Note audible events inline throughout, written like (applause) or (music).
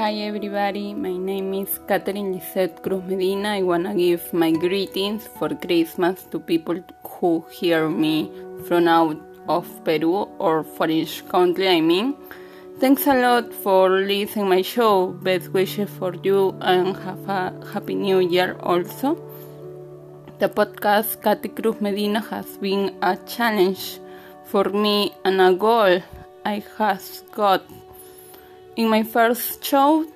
Hi everybody, my name is Catherine Lisette Cruz Medina. I wanna give my greetings for Christmas to people who hear me from out of Peru or foreign country, I mean. Thanks a lot for listening my show. Best wishes for you and have a happy new year also. The podcast Katy Cruz Medina has been a challenge for me and a goal I have got in my first show,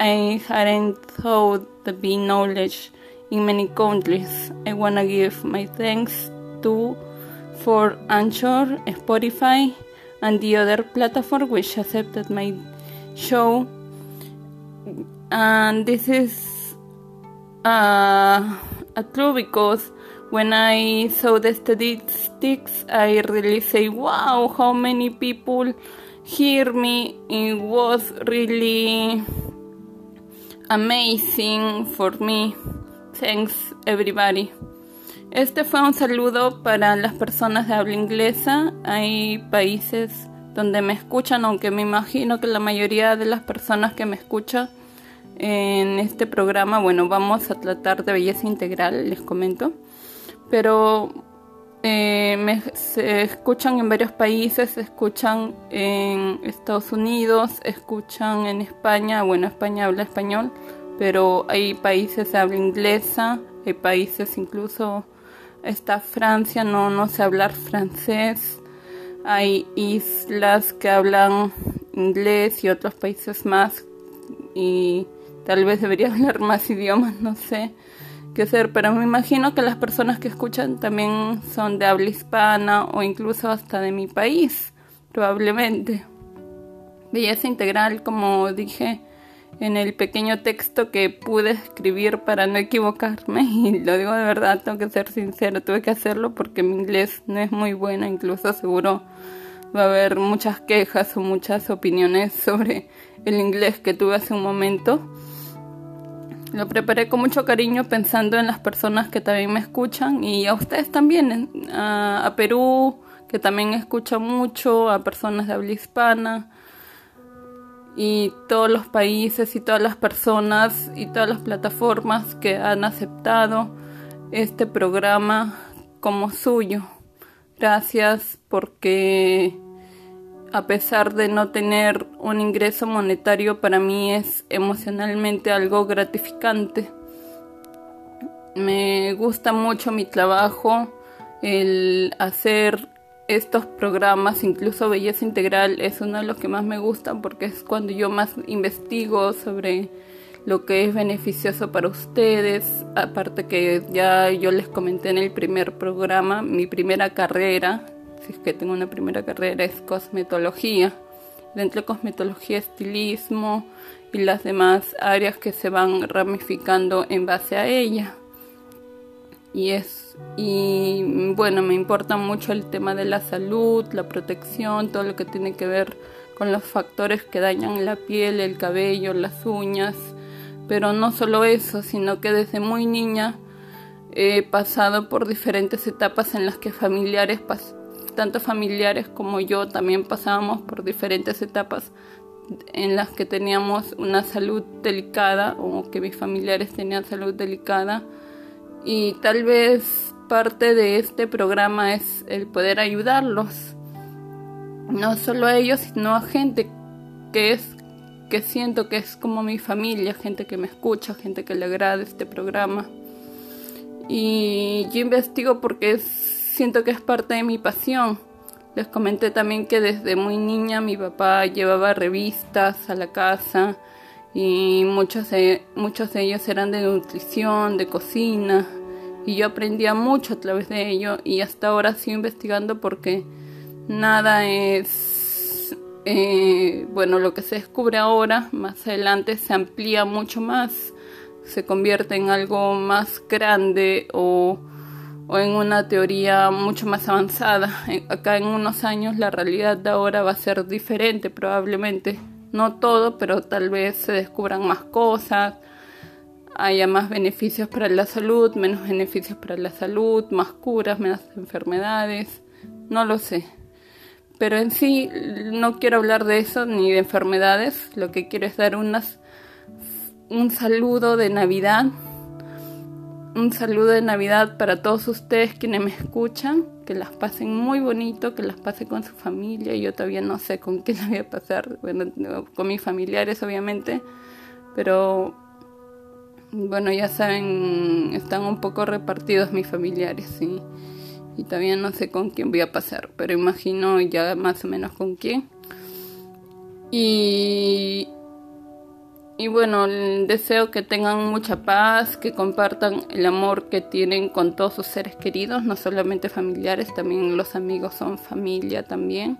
I hadn't thought to be knowledge in many countries. I wanna give my thanks to for Anchor, Spotify, and the other platform which accepted my show. And this is uh, a true because when I saw the statistics, I really say, wow, how many people hear me. It was really amazing for me. Thanks everybody. Este fue un saludo para las personas de habla inglesa. Hay países donde me escuchan, aunque me imagino que la mayoría de las personas que me escuchan en este programa, bueno, vamos a tratar de belleza integral, les comento. Pero eh, me, se escuchan en varios países, se escuchan en Estados Unidos, escuchan en España, bueno, España habla español, pero hay países que habla inglesa, hay países incluso está Francia, no, no sé hablar francés, hay islas que hablan inglés y otros países más y tal vez debería (laughs) hablar más idiomas, no sé que ser, pero me imagino que las personas que escuchan también son de habla hispana o incluso hasta de mi país, probablemente. Belleza integral, como dije en el pequeño texto que pude escribir para no equivocarme, (laughs) y lo digo de verdad, tengo que ser sincero, tuve que hacerlo porque mi inglés no es muy bueno, incluso seguro va a haber muchas quejas o muchas opiniones sobre el inglés que tuve hace un momento lo preparé con mucho cariño pensando en las personas que también me escuchan y a ustedes también, a, Perú, que también escucha mucho, a personas de habla hispana y todos los países y todas las personas y todas las plataformas que han aceptado este programa como suyo. Gracias porque a pesar de no tener un ingreso monetario, para mí es emocionalmente algo gratificante. Me gusta mucho mi trabajo, el hacer estos programas, incluso Belleza Integral, es uno de los que más me gustan porque es cuando yo más investigo sobre lo que es beneficioso para ustedes. Aparte que ya yo les comenté en el primer programa, mi primera carrera si es que tengo una primera carrera, es cosmetología. Dentro de cosmetología, estilismo y las demás áreas que se van ramificando en base a ella. Y es y bueno, me importa mucho el tema de la salud, la protección, todo lo que tiene que ver con los factores que dañan la piel, el cabello, las uñas, pero no solo eso, sino que desde muy niña he pasado por diferentes etapas en las que familiares tanto familiares como yo también pasábamos por diferentes etapas en las que teníamos una salud delicada o que mis familiares tenían salud delicada. Y tal vez parte de este programa es el poder ayudarlos no solo a ellos sino a gente que es que siento que es como mi familia gente que me escucha gente que le agrada este programa. Y yo investigo porque es siento que es parte de mi pasión. Les comenté también que desde muy niña mi papá llevaba revistas a la casa y muchos de, muchos de ellos eran de nutrición, de cocina y yo aprendía mucho a través de ello y hasta ahora sigo investigando porque nada es eh, bueno lo que se descubre ahora más adelante se amplía mucho más se convierte en algo más grande o o en una teoría mucho más avanzada. Acá en unos años la realidad de ahora va a ser diferente probablemente. No todo, pero tal vez se descubran más cosas, haya más beneficios para la salud, menos beneficios para la salud, más curas, menos enfermedades. No lo sé. Pero en sí no quiero hablar de eso ni de enfermedades. Lo que quiero es dar unas un saludo de Navidad. Un saludo de Navidad para todos ustedes quienes me escuchan. Que las pasen muy bonito, que las pasen con su familia. Yo todavía no sé con quién (laughs) la voy a pasar. Bueno, con mis familiares obviamente. Pero bueno, ya saben, están un poco repartidos mis familiares, sí. Y todavía no sé con quién voy a pasar, pero imagino ya más o menos con quién. Y, y bueno, deseo que tengan mucha paz, que compartan el amor que tienen con todos sus seres queridos, no solamente familiares, también los amigos son familia también.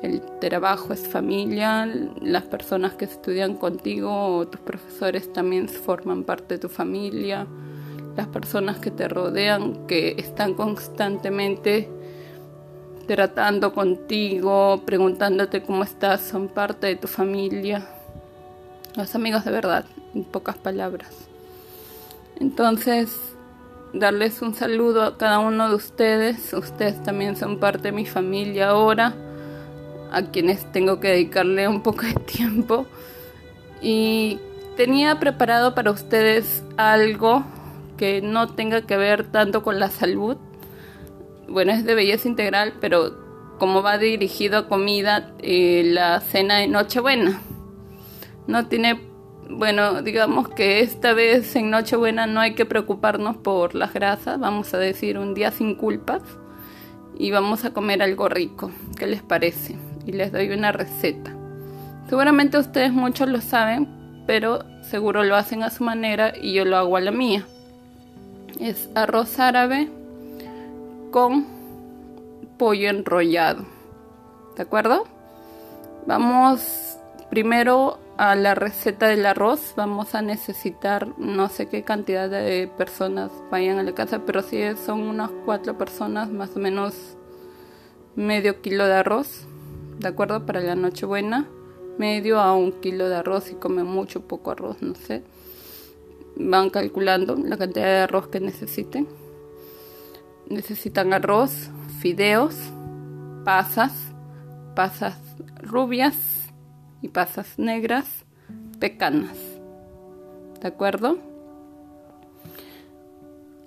El trabajo es familia, las personas que estudian contigo o tus profesores también forman parte de tu familia, las personas que te rodean, que están constantemente tratando contigo, preguntándote cómo estás, son parte de tu familia. Los amigos de verdad, en pocas palabras. Entonces, darles un saludo a cada uno de ustedes. Ustedes también son parte de mi familia ahora a quienes tengo que dedicarle un poco de tiempo. Y tenía preparado para ustedes algo que no tenga que ver tanto con la salud. Bueno, es de belleza integral, pero como va dirigido a comida, eh, la cena de Nochebuena. No tiene, bueno, digamos que esta vez en Nochebuena no hay que preocuparnos por las grasas, vamos a decir un día sin culpas y vamos a comer algo rico. ¿Qué les parece? y les doy una receta. Seguramente ustedes muchos lo saben, pero seguro lo hacen a su manera y yo lo hago a la mía. Es arroz árabe con pollo enrollado. ¿De acuerdo? Vamos primero a la receta del arroz. Vamos a necesitar no sé qué cantidad de personas vayan a la casa, pero si son unas cuatro personas, más o menos medio kilo de arroz ¿de acuerdo? Para la Nochebuena, medio a un kilo de arroz, y come mucho, poco arroz, no sé. Van calculando la cantidad de arroz que necesiten. Necesitan arroz, fideos, pasas, pasas rubias y pasas negras, pecanas. ¿De acuerdo?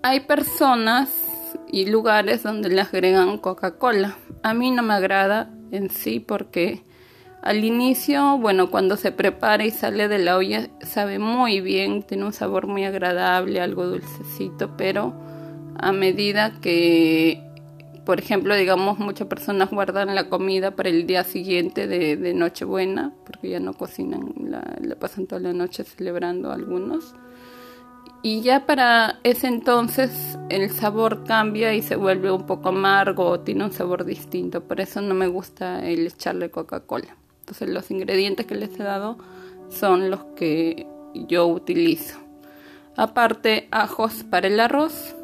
Hay personas y lugares donde le agregan Coca-Cola. A mí no me agrada en sí porque al inicio, bueno, cuando se prepara y sale de la olla sabe muy bien, tiene un sabor muy agradable, algo dulcecito, pero a medida que, por ejemplo, digamos, muchas personas guardan la comida para el día siguiente de, de Nochebuena, porque ya no cocinan, la, la pasan toda la noche celebrando algunos y ya para ese entonces el sabor cambia y se vuelve un poco amargo tiene un sabor distinto. Por eso no me gusta el echarle Coca-Cola. Entonces los ingredientes que les he dado son los que yo utilizo. Aparte ajos para el arroz,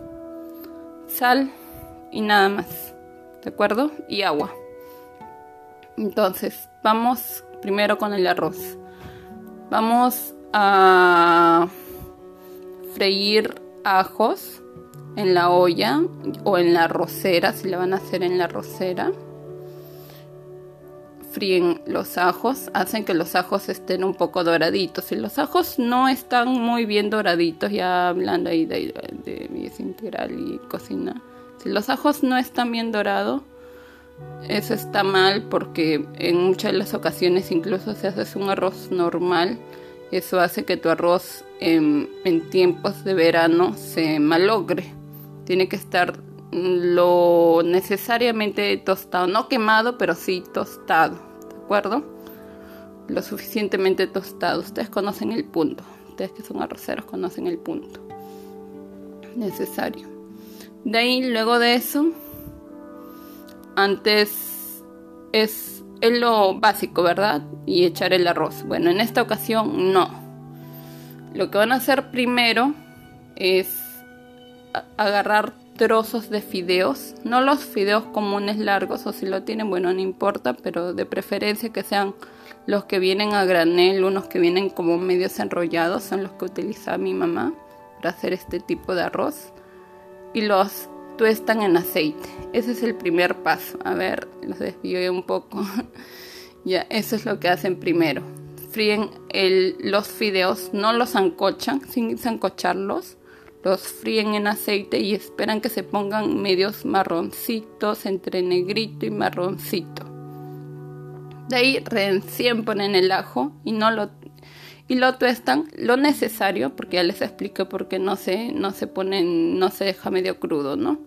sal y nada más. ¿De acuerdo? Y agua. Entonces vamos primero con el arroz. Vamos a freír ajos en la olla o en la rosera, si la van a hacer en la rosera. Fríen los ajos, hacen que los ajos estén un poco doraditos. Si los ajos no están muy bien doraditos, ya hablando ahí de, de, de integral y cocina, los ajos no están bien dorados, eso está mal porque en muchas de las ocasiones, incluso si haces un arroz normal, eso hace que tu arroz en, tiempos de verano se malogre. Tiene que estar lo necesariamente tostado, no quemado, pero sí tostado, ¿de acuerdo? Lo suficientemente tostado. Ustedes conocen el punto. Ustedes que son arroceros conocen el punto necesario. De ahí, luego de eso, antes es, lo básico, ¿verdad? Y echar el arroz. Bueno, en esta ocasión no lo que van a hacer primero es agarrar trozos de fideos, no los fideos comunes largos o si lo tienen, bueno, no importa, pero de preferencia que sean los que vienen a granel, unos que vienen como medios enrollados, son los que utiliza mi mamá para hacer este tipo de arroz y los tuestan en aceite. Ese es el primer paso. A ver, los desvío un poco. (laughs) ya, eso es lo que hacen primero fríen los fideos, no los zancochan, sin zancocharlos, los fríen en aceite y esperan que se pongan medios marroncitos, entre negrito y marroncito. De ahí recién ponen el ajo y no lo y lo tuestan lo necesario, porque ya les expliqué por qué no se, no se ponen, no se deja medio crudo, ¿no?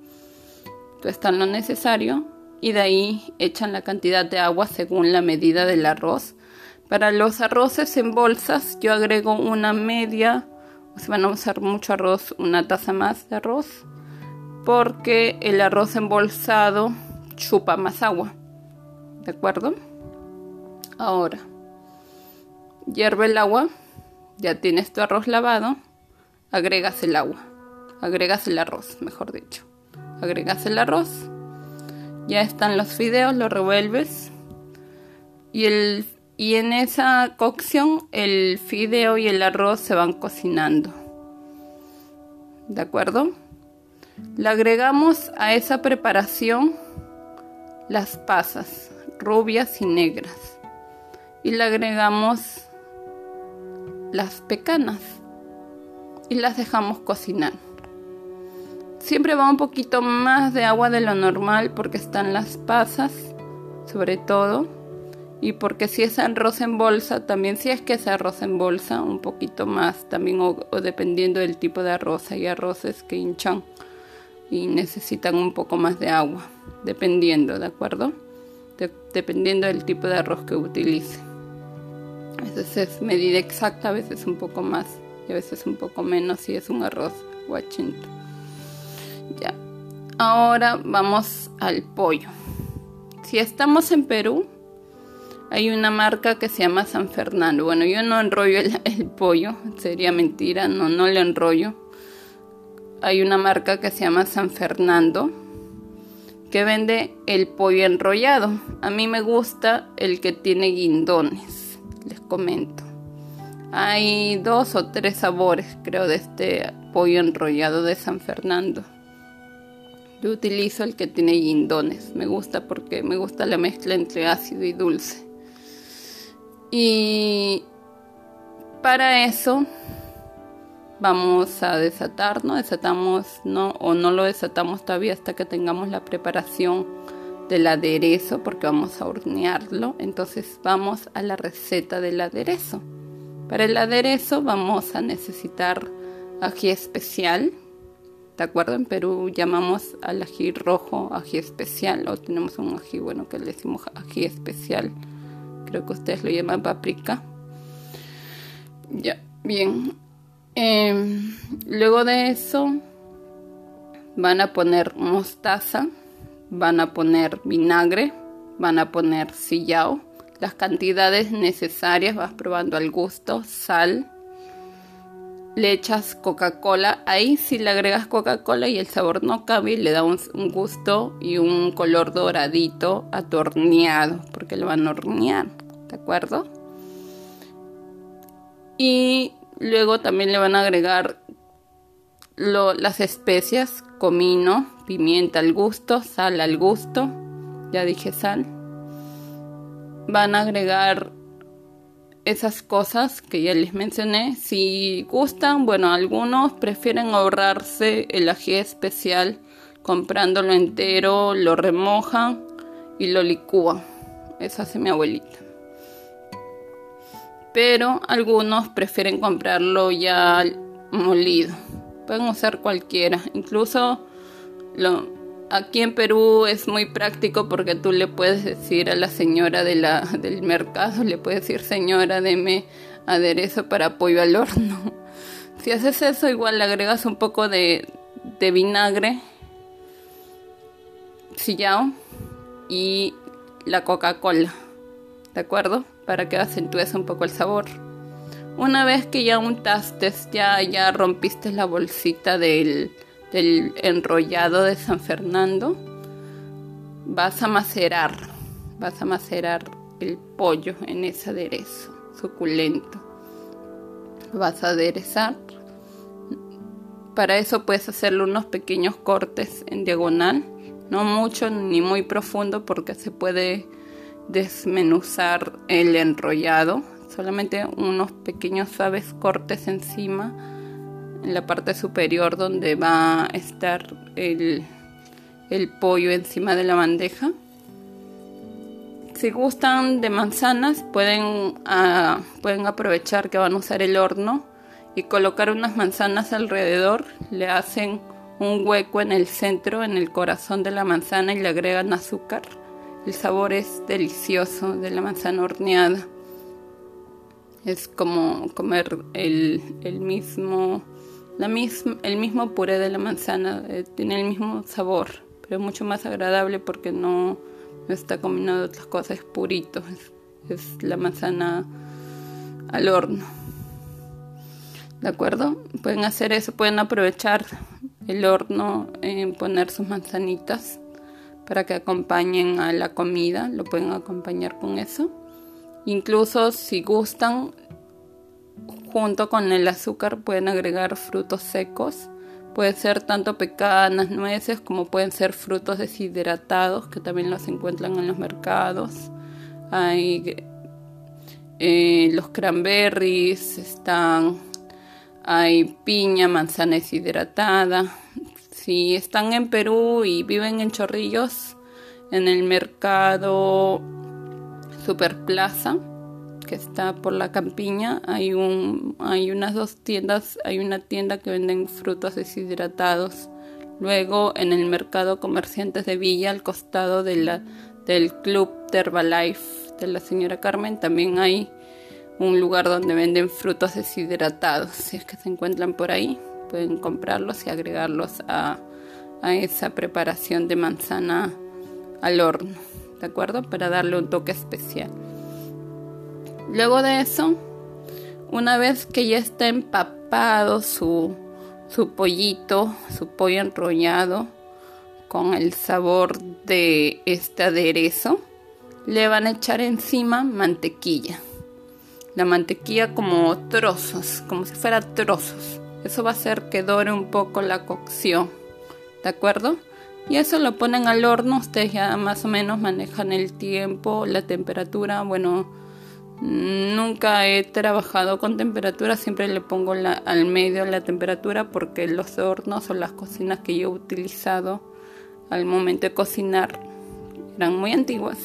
Tuestan lo necesario y de ahí echan la cantidad de agua según la medida del arroz. Para los arroces en bolsas yo agrego una media, o van a usar mucho arroz, una taza más de arroz, porque el arroz embolsado chupa más agua. ¿De acuerdo? Ahora, hierve el agua, ya tienes tu arroz lavado, agregas el agua, agregas el arroz, mejor dicho. Agregas el arroz, ya están los fideos, lo revuelves y, el, y en esa cocción el fideo y el arroz se van cocinando. ¿De acuerdo? Le agregamos a esa preparación las pasas rubias y negras y le agregamos las pecanas y las dejamos cocinar. Siempre va un poquito más de agua de lo normal porque están las pasas, sobre todo, y porque si es arroz en bolsa, también si es que es arroz en bolsa, un poquito más también o, dependiendo del tipo de arroz, hay arroces que hinchan y necesitan un poco más de agua, dependiendo, ¿de acuerdo? dependiendo del tipo de arroz que utilice. A veces es medida exacta, a veces un poco más y a veces un poco menos si es un arroz guachinto. Ya. Ahora vamos al pollo. Si estamos en Perú, hay una marca que se llama San Fernando. Bueno, yo no enrollo el, el pollo, sería mentira, no, no le enrollo. Hay una marca que se llama San Fernando que vende el pollo enrollado. A mí me gusta el que tiene guindones les comento. Hay dos o tres sabores, creo, de este pollo enrollado de San Fernando. Yo utilizo el que tiene guindones. Me gusta porque me gusta la mezcla entre ácido y dulce. Y para eso vamos a desatar, ¿no? Desatamos, ¿no? O no lo desatamos todavía hasta que tengamos la preparación del aderezo porque vamos a hornearlo. Entonces vamos a la receta del aderezo. Para el aderezo vamos a necesitar ají especial. ¿De acuerdo? En Perú llamamos al ají rojo ají especial o tenemos un ají, bueno, que le decimos ají especial. Creo que ustedes lo llaman paprika. Ya, bien. Em, luego de eso van a poner mostaza van a poner vinagre, van a poner sillao, las cantidades necesarias, vas probando al gusto, sal, le echas Coca-Cola, ahí si le agregas Coca-Cola y el sabor no cambia, le da un, gusto y un color doradito atorneado, porque lo van a hornear, ¿de acuerdo? Y luego también le van a agregar las especias, comino, pimienta al gusto, sal al gusto, ya dije sal. Van a agregar esas cosas que ya les mencioné. Si gustan, bueno, algunos prefieren ahorrarse el ají especial comprándolo entero, lo remojan y lo licúan. Eso hace mi abuelita. Pero algunos prefieren comprarlo ya molido pueden usar cualquiera. Incluso aquí en Perú es muy práctico porque tú le puedes decir a la señora del mercado, le puedes decir señora, deme aderezo para pollo al horno. (laughs) Si haces eso, igual le agregas un poco de, de vinagre, sillao y la Coca-Cola, ¿de acuerdo? Para que acentúes un poco el sabor. Una vez que ya untaste, ya, ya rompiste la bolsita del, del enrollado de San Fernando, vas a macerar, vas a macerar el pollo en ese aderezo suculento. Vas a aderezar. Para eso puedes hacerle unos pequeños cortes en diagonal, no mucho ni muy profundo porque se puede desmenuzar el enrollado solamente unos pequeños suaves cortes encima, en la parte superior donde va a estar el, el pollo encima de la bandeja. Si gustan de manzanas, pueden, ah, pueden aprovechar que van a usar el horno y colocar unas manzanas alrededor. Le hacen un hueco en el centro, en el corazón de la manzana y le agregan azúcar. El sabor es delicioso de la manzana horneada. Es como comer el, mismo, la el mismo puré de la manzana. Eh, tiene el mismo sabor, pero mucho más agradable porque no, está combinado otras cosas, es purito. Es, la manzana al horno. ¿De acuerdo? Pueden hacer eso, pueden aprovechar el horno en poner sus manzanitas para que acompañen a la comida, lo pueden acompañar con eso. Incluso si gustan, junto con el azúcar pueden agregar frutos secos. Puede ser tanto pecanas, nueces, como pueden ser frutos deshidratados, que también los encuentran en los mercados. Hay eh, los cranberries, están, hay piña, manzana deshidratada, si están en Perú y viven en Chorrillos, en el mercado Superplaza, que está por la campiña, hay, un, hay unas dos tiendas, hay una tienda que venden frutos deshidratados. Luego en el mercado Comerciantes de Villa, al costado de la, del Club Herbalife de la señora Carmen, también hay un lugar donde venden frutos deshidratados. Si es que se encuentran por ahí, pueden comprarlos y agregarlos a, esa preparación de manzana al horno, ¿de acuerdo? Para darle un toque especial. Luego de eso, una vez que ya está empapado su, su pollito, su pollo enrollado con el sabor de este aderezo, le van a echar encima mantequilla. La mantequilla como trozos, como si fuera trozos. Eso va a hacer que dore un poco la cocción. ¿De acuerdo? Y eso lo ponen al horno. Ustedes ya más o menos manejan el tiempo, la temperatura. Bueno, nunca he trabajado con temperatura. Siempre le pongo al medio la temperatura porque los hornos o las cocinas que yo he utilizado al momento de cocinar eran muy antiguas.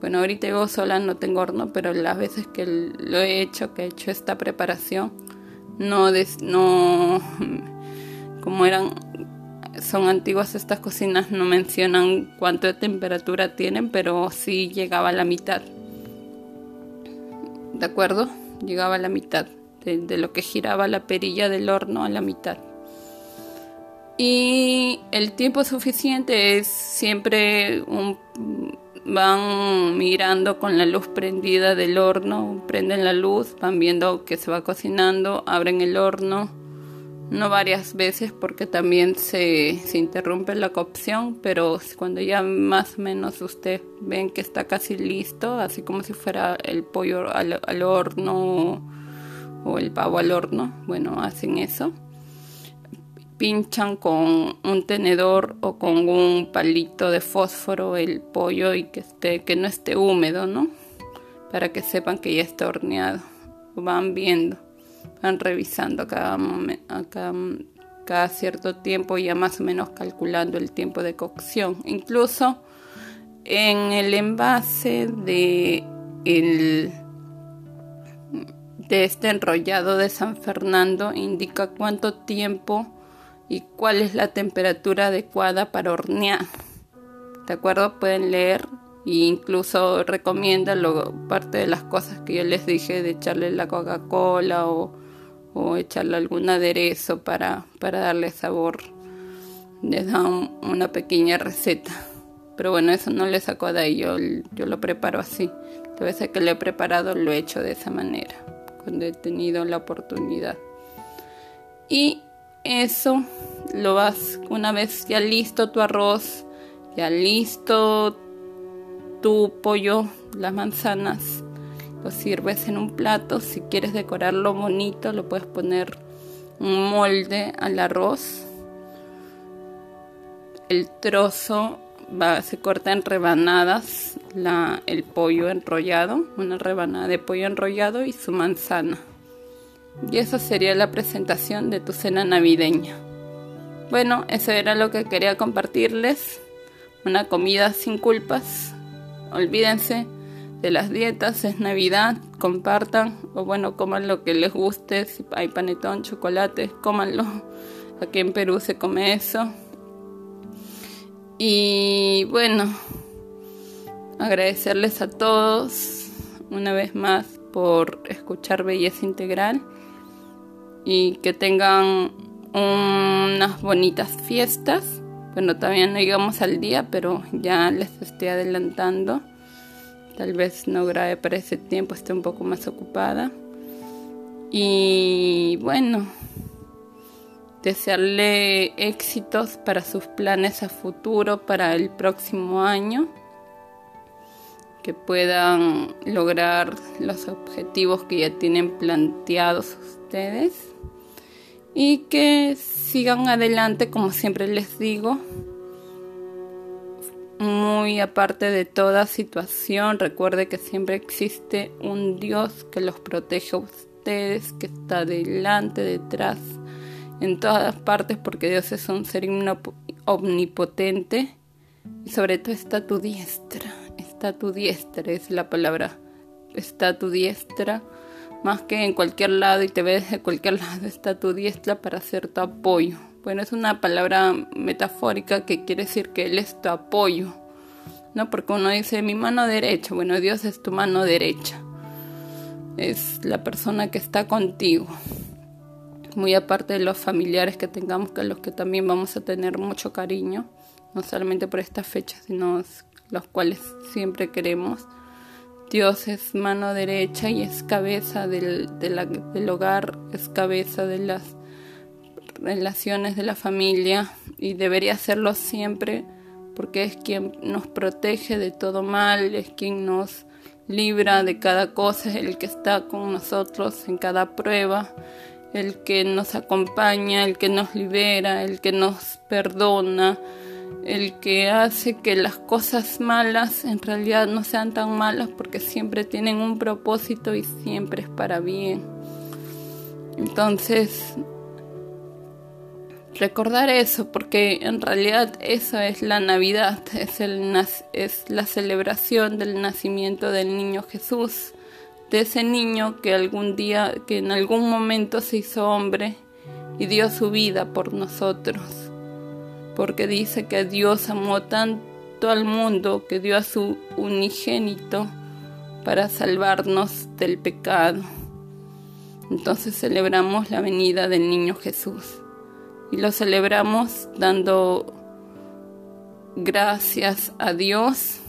Bueno, ahorita yo sola no tengo horno, pero las veces que lo he hecho, que he hecho esta preparación, no, no (laughs) como eran son antiguas estas cocinas no mencionan cuánto de temperatura tienen pero sí llegaba a la mitad de acuerdo llegaba a la mitad de, de lo que giraba la perilla del horno a la mitad. Y el tiempo suficiente es siempre un van mirando con la luz prendida del horno, prenden la luz, van viendo que se va cocinando, abren el horno, no varias veces porque también se, se interrumpe la cocción, pero cuando ya más o menos ustedes ven que está casi listo, así como si fuera el pollo al, al horno o el pavo al horno, bueno, hacen eso pinchan con un tenedor o con un palito de fósforo el pollo y que esté que no esté húmedo, ¿no? Para que sepan que ya está horneado. Van viendo, van revisando cada cada, cada cierto tiempo ya más o menos calculando el tiempo de cocción. Incluso en el envase de el de este enrollado de San Fernando indica cuánto tiempo y cuál es la temperatura adecuada para hornear. ¿De acuerdo? Pueden leer e incluso recomienda lo, parte de las cosas que yo les dije de echarle la Coca-Cola o, o, echarle algún aderezo para, para darle sabor. Les da una pequeña receta. Pero bueno, eso no le saco de ahí, yo, yo lo preparo así. La vez que lo he preparado lo he hecho de esa manera, cuando he tenido la oportunidad. Y eso lo vas una vez ya listo tu arroz, ya listo tu pollo, las manzanas, lo sirves en un plato. Si quieres decorarlo bonito, lo puedes poner un molde al arroz. El trozo va, se corta en rebanadas la, el pollo enrollado, una rebanada de pollo enrollado y su manzana. Y eso sería la presentación de tu cena navideña. Bueno, eso era lo que quería compartirles. Una comida sin culpas. Olvídense de las dietas, es Navidad, compartan o bueno, coman lo que les guste, si hay panetón, chocolate, cómanlo. Aquí en Perú se come eso. Y bueno, agradecerles a todos una vez más por escuchar Belleza Integral y que tengan unas bonitas fiestas. Bueno, todavía no llegamos al día, pero ya les estoy adelantando. Tal vez no grabe para ese tiempo, esté un poco más ocupada. Y bueno, desearle éxitos para sus planes a futuro, para el próximo año, que puedan lograr los objetivos que ya tienen planteados ustedes y que sigan adelante como siempre les digo muy aparte de toda situación. Recuerde que siempre existe un Dios que los protege a ustedes que está delante detrás en todas partes porque Dios es un ser omnipotente. Y sobre todo está tu diestra, está tu diestra, es la palabra, está tu diestra, más que en cualquier lado y te ves de cualquier lado, está tu diestra para hacer tu apoyo. Bueno, es una palabra metafórica que quiere decir que Él es tu apoyo, ¿no? Porque uno dice mi mano derecha, bueno, Dios es tu mano derecha, es la persona que está contigo muy aparte de los familiares que tengamos, que los que también vamos a tener mucho cariño, no solamente por estas fechas, sino los cuales siempre queremos. Dios es mano derecha y es cabeza del, del hogar, es cabeza de las relaciones de la familia y debería serlo siempre porque es quien nos protege de todo mal, es quien nos libra de cada cosa, es el que está con nosotros en cada prueba, el que nos acompaña, el que nos libera, el que nos perdona, el que hace que las cosas malas en realidad no sean tan malas porque siempre tienen un propósito y siempre es para bien. Entonces, recordar eso porque en realidad esa es la Navidad, es, el, es la celebración del nacimiento del niño Jesús de ese niño que algún día, que en algún momento se hizo hombre y dio su vida por nosotros. Porque dice que Dios amó tanto al mundo que dio a su unigénito para salvarnos del pecado. Entonces celebramos la venida del niño Jesús y lo celebramos dando gracias a Dios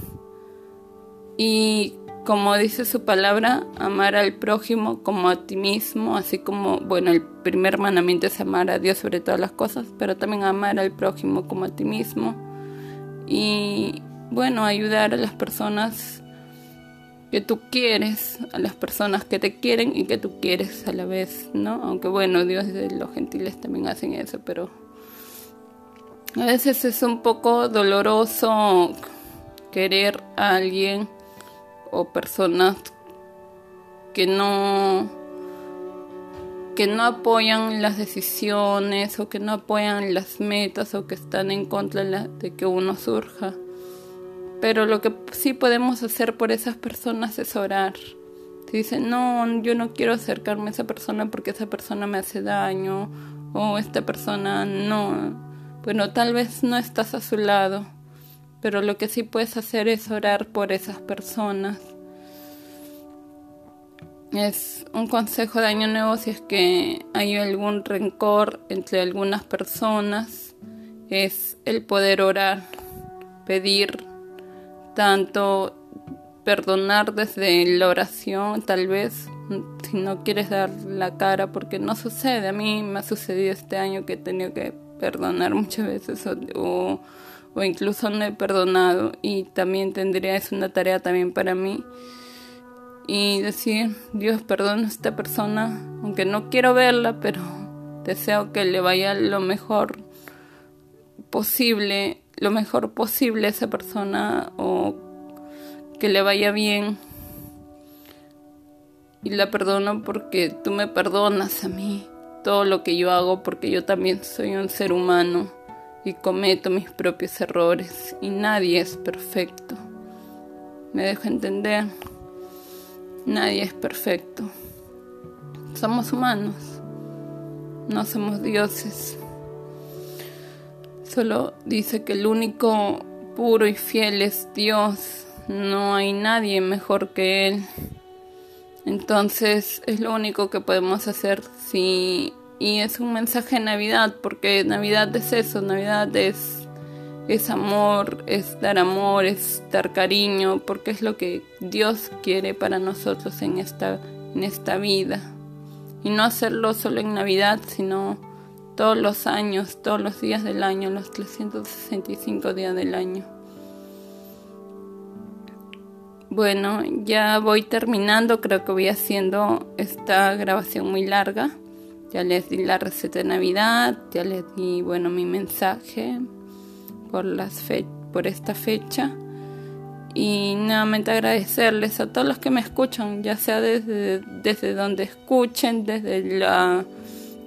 y como dice su palabra, amar al prójimo como a ti mismo, así como, bueno, el primer mandamiento es amar a Dios sobre todas las cosas, pero también amar al prójimo como a ti mismo. Y bueno, ayudar a las personas que tú quieres, a las personas que te quieren y que tú quieres a la vez, ¿no? Aunque bueno, Dios los gentiles también hacen eso, pero a veces es un poco doloroso querer a alguien o personas que no que no apoyan las decisiones o que no apoyan las metas o que están en contra de que uno surja. Pero lo que sí podemos hacer por esas personas es orar. Si dicen, no, yo no quiero acercarme a esa persona porque esa persona me hace daño o esta persona no, bueno, tal vez no estás a su lado pero lo que sí puedes hacer es orar por esas personas. Es un consejo de año nuevo si es que hay algún rencor entre algunas personas, es el poder orar, pedir tanto perdonar desde la oración, tal vez si no quieres dar la cara, porque no sucede. A mí me ha sucedido este año que he tenido que perdonar (laughs) muchas veces o o incluso no he perdonado y también tendría, es una tarea también para mí y decir, Dios perdona a esta persona, aunque no quiero verla, pero deseo que le vaya lo mejor posible, lo mejor posible a esa persona o que le vaya bien. Y la perdono porque tú me perdonas a mí todo lo que yo hago porque yo también soy un ser humano y cometo mis propios errores y nadie es perfecto. Me dejo entender, nadie es perfecto. Somos humanos, no somos dioses. Solo dice que el único puro y fiel es Dios, no hay nadie mejor que Él. Entonces es lo único que podemos hacer si y es un mensaje de Navidad porque Navidad es eso, Navidad es es amor, es dar amor, es dar cariño, porque es lo que Dios quiere para nosotros en esta en esta vida. Y no hacerlo solo en Navidad, sino todos los años, todos los días del año, los 365 días del año. Bueno, ya voy terminando, creo que voy haciendo esta grabación muy larga. Ya les di la receta de Navidad, ya les di, bueno, mi mensaje por, las por esta fecha. Y nuevamente agradecerles a todos los que me escuchan, ya sea desde, desde donde escuchen, desde la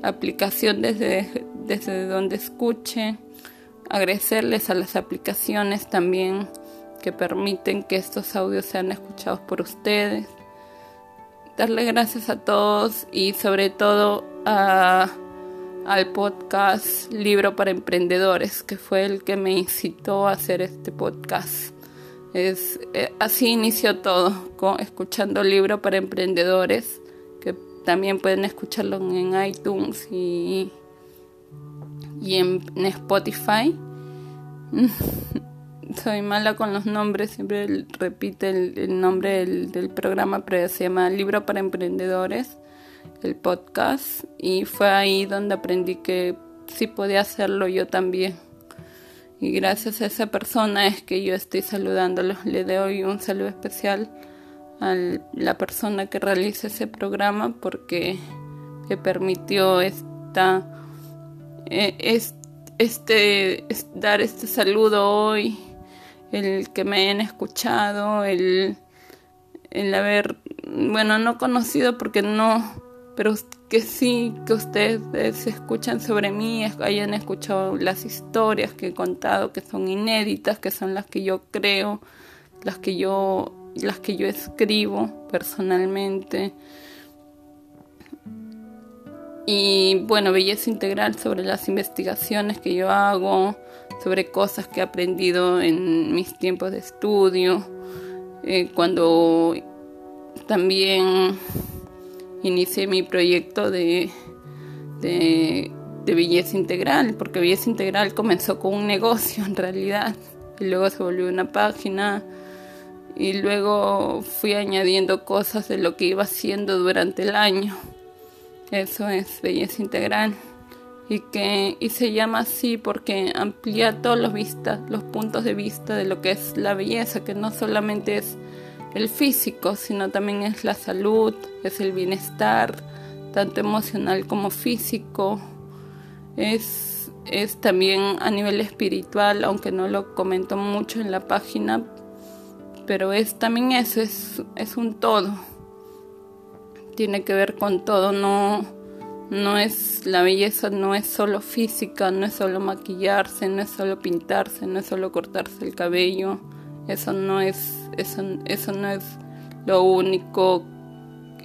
aplicación, desde, desde donde escuchen. Agradecerles a las aplicaciones también que permiten que estos audios sean escuchados por ustedes. Darle gracias a todos y sobre todo a, al podcast Libro para Emprendedores, que fue el que me incitó a hacer este podcast. Es, eh, así inició todo, con, escuchando Libro para Emprendedores, también pueden escucharlo en iTunes y, y en Spotify. (laughs) soy mala con los nombres, siempre repite el, nombre del, programa, pero se llama Libro para Emprendedores, el podcast, y fue ahí donde aprendí que sí podía hacerlo yo también. Y gracias a esa persona es que yo estoy saludándolos. Le doy un saludo especial a la persona que realiza ese programa porque me permitió esta, eh, este, dar este saludo hoy el que me hayan escuchado, el, el haber, bueno, no conocido porque no, pero que sí, que ustedes escuchan sobre mí, hayan escuchado las historias que he contado, que son inéditas, que son las que yo creo, las que yo, las que yo escribo personalmente. Y bueno, belleza integral sobre las investigaciones que yo hago, sobre cosas que he aprendido en mis tiempos de estudio, eh, cuando también inicié mi proyecto de, de, de, belleza integral, porque belleza integral comenzó con un negocio (laughs) en realidad, y luego se volvió una página, y luego fui añadiendo cosas de lo que iba haciendo durante el año. Eso es belleza integral y que y se llama así porque amplía todos los vistas, los puntos de vista de lo que es la belleza, que no solamente es el físico, sino también es la salud, es el bienestar, tanto emocional como físico. Es, es también a nivel espiritual, aunque no lo comento mucho en la página, pero es también eso, es, es un todo. Tiene que ver con todo, no no es la belleza no es solo física, no es solo maquillarse, no es solo pintarse, no es solo cortarse el cabello. Eso no es eso, eso no es lo único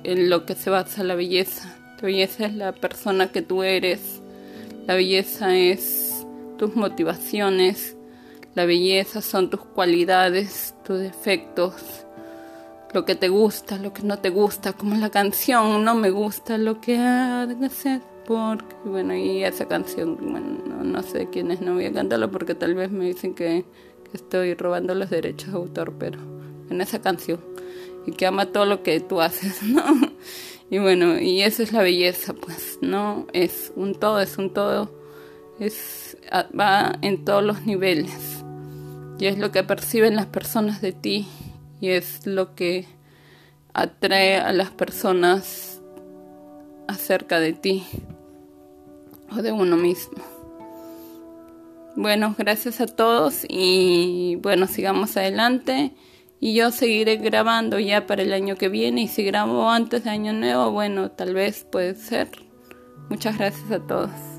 en lo que se basa la belleza. La belleza es la persona que tú eres. La belleza es tus motivaciones. La belleza son tus cualidades, tus defectos, lo que te gusta, lo que no te gusta, como la canción, no me gusta lo que haces porque, bueno, y esa canción, bueno, no, sé quiénes no voy a cantarla porque tal vez me dicen que, estoy robando los derechos de autor, pero en esa canción, y que ama todo lo que tú haces, (laughs) ¿no? Y bueno, y eso es la belleza, pues, ¿no? Es un todo, es un todo, es, va en todos los niveles, y es lo que perciben las personas de ti y es lo que atrae a las personas acerca de ti o de uno mismo. Bueno, gracias a todos y bueno, sigamos adelante y yo seguiré grabando ya para el año que viene y si grabo antes de año nuevo, bueno, tal vez puede ser. Muchas gracias a todos.